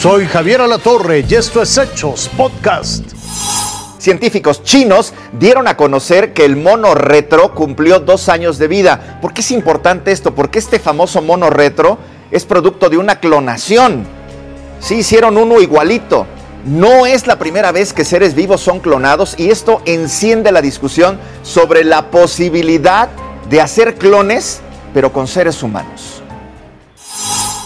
Soy Javier Alatorre y esto es Hechos Podcast. Científicos chinos dieron a conocer que el mono retro cumplió dos años de vida. ¿Por qué es importante esto? Porque este famoso mono retro es producto de una clonación. Sí, hicieron uno igualito. No es la primera vez que seres vivos son clonados y esto enciende la discusión sobre la posibilidad de hacer clones, pero con seres humanos.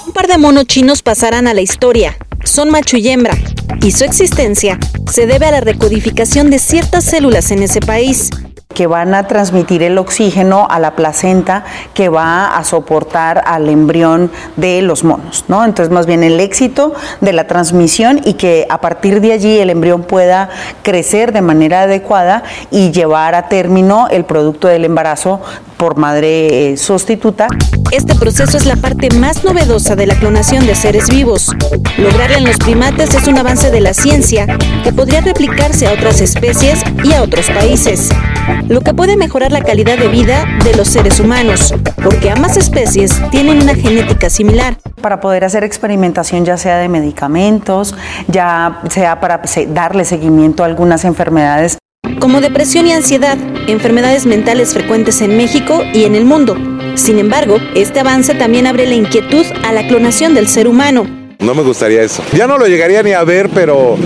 Un par de monos chinos pasarán a la historia. Son macho y hembra, y su existencia se debe a la recodificación de ciertas células en ese país que van a transmitir el oxígeno a la placenta que va a soportar al embrión de los monos, ¿no? Entonces, más bien el éxito de la transmisión y que a partir de allí el embrión pueda crecer de manera adecuada y llevar a término el producto del embarazo por madre eh, sustituta. Este proceso es la parte más novedosa de la clonación de seres vivos. Lograrla en los primates es un avance de la ciencia que podría replicarse a otras especies y a otros países, lo que puede mejorar la calidad de vida de los seres humanos, porque ambas especies tienen una genética similar. Para poder hacer experimentación ya sea de medicamentos, ya sea para darle seguimiento a algunas enfermedades como depresión y ansiedad, enfermedades mentales frecuentes en México y en el mundo. Sin embargo, este avance también abre la inquietud a la clonación del ser humano. No me gustaría eso. Ya no lo llegaría ni a ver, pero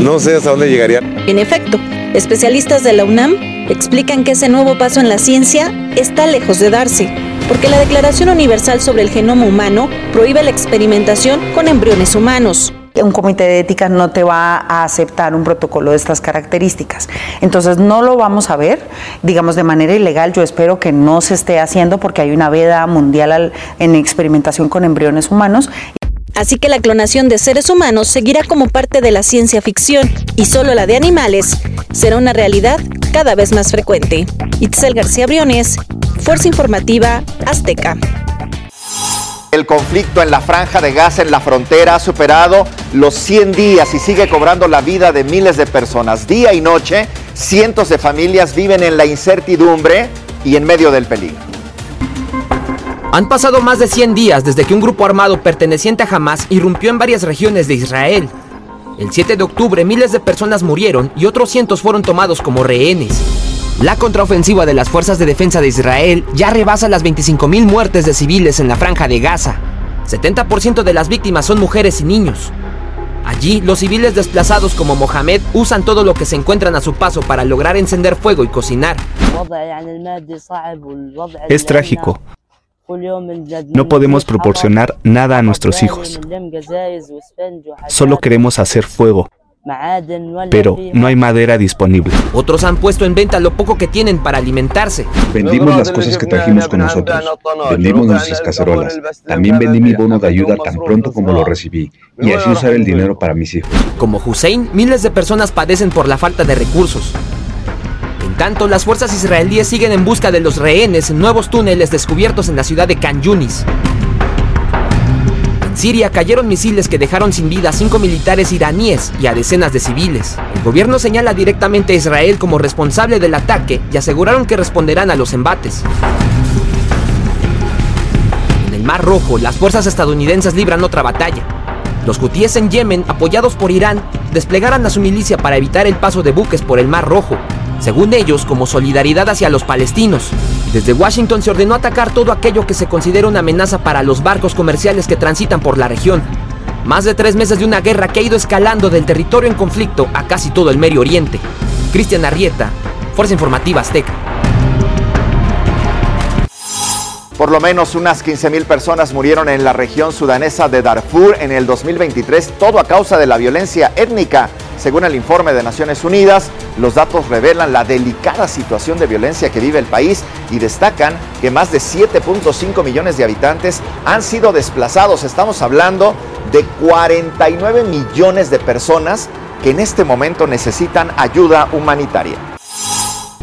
no sé hasta dónde llegaría. En efecto, especialistas de la UNAM explican que ese nuevo paso en la ciencia está lejos de darse, porque la Declaración Universal sobre el Genoma Humano prohíbe la experimentación con embriones humanos un comité de ética no te va a aceptar un protocolo de estas características. Entonces no lo vamos a ver, digamos, de manera ilegal. Yo espero que no se esté haciendo porque hay una veda mundial en experimentación con embriones humanos. Así que la clonación de seres humanos seguirá como parte de la ciencia ficción y solo la de animales será una realidad cada vez más frecuente. Itzel García Briones, Fuerza Informativa Azteca. El conflicto en la franja de Gaza en la frontera ha superado los 100 días y sigue cobrando la vida de miles de personas. Día y noche, cientos de familias viven en la incertidumbre y en medio del peligro. Han pasado más de 100 días desde que un grupo armado perteneciente a Hamas irrumpió en varias regiones de Israel. El 7 de octubre miles de personas murieron y otros cientos fueron tomados como rehenes. La contraofensiva de las fuerzas de defensa de Israel ya rebasa las 25.000 muertes de civiles en la franja de Gaza. 70% de las víctimas son mujeres y niños. Allí, los civiles desplazados como Mohamed usan todo lo que se encuentran a su paso para lograr encender fuego y cocinar. Es trágico. No podemos proporcionar nada a nuestros hijos. Solo queremos hacer fuego, pero no hay madera disponible. Otros han puesto en venta lo poco que tienen para alimentarse. Vendimos las cosas que trajimos con nosotros. Vendimos nuestras cacerolas. También vendí mi bono de ayuda tan pronto como lo recibí. Y así usar el dinero para mis hijos. Como Hussein, miles de personas padecen por la falta de recursos. En tanto, las fuerzas israelíes siguen en busca de los rehenes en nuevos túneles descubiertos en la ciudad de Khan Yunis. Siria cayeron misiles que dejaron sin vida a cinco militares iraníes y a decenas de civiles. El gobierno señala directamente a Israel como responsable del ataque y aseguraron que responderán a los embates. En el Mar Rojo, las fuerzas estadounidenses libran otra batalla. Los hutíes en Yemen, apoyados por Irán, desplegaron a su milicia para evitar el paso de buques por el Mar Rojo, según ellos como solidaridad hacia los palestinos. Desde Washington se ordenó atacar todo aquello que se considera una amenaza para los barcos comerciales que transitan por la región. Más de tres meses de una guerra que ha ido escalando del territorio en conflicto a casi todo el Medio Oriente. Cristian Arrieta, Fuerza Informativa Azteca. Por lo menos unas 15.000 personas murieron en la región sudanesa de Darfur en el 2023, todo a causa de la violencia étnica. Según el informe de Naciones Unidas, los datos revelan la delicada situación de violencia que vive el país y destacan que más de 7.5 millones de habitantes han sido desplazados. Estamos hablando de 49 millones de personas que en este momento necesitan ayuda humanitaria.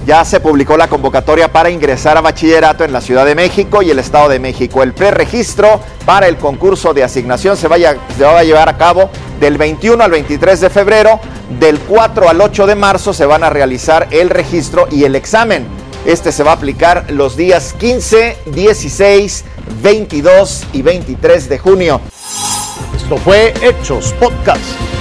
Ya se publicó la convocatoria para ingresar a bachillerato en la Ciudad de México y el Estado de México. El preregistro para el concurso de asignación se, se va a llevar a cabo del 21 al 23 de febrero. Del 4 al 8 de marzo se van a realizar el registro y el examen. Este se va a aplicar los días 15, 16, 22 y 23 de junio. Esto fue Hechos Podcast.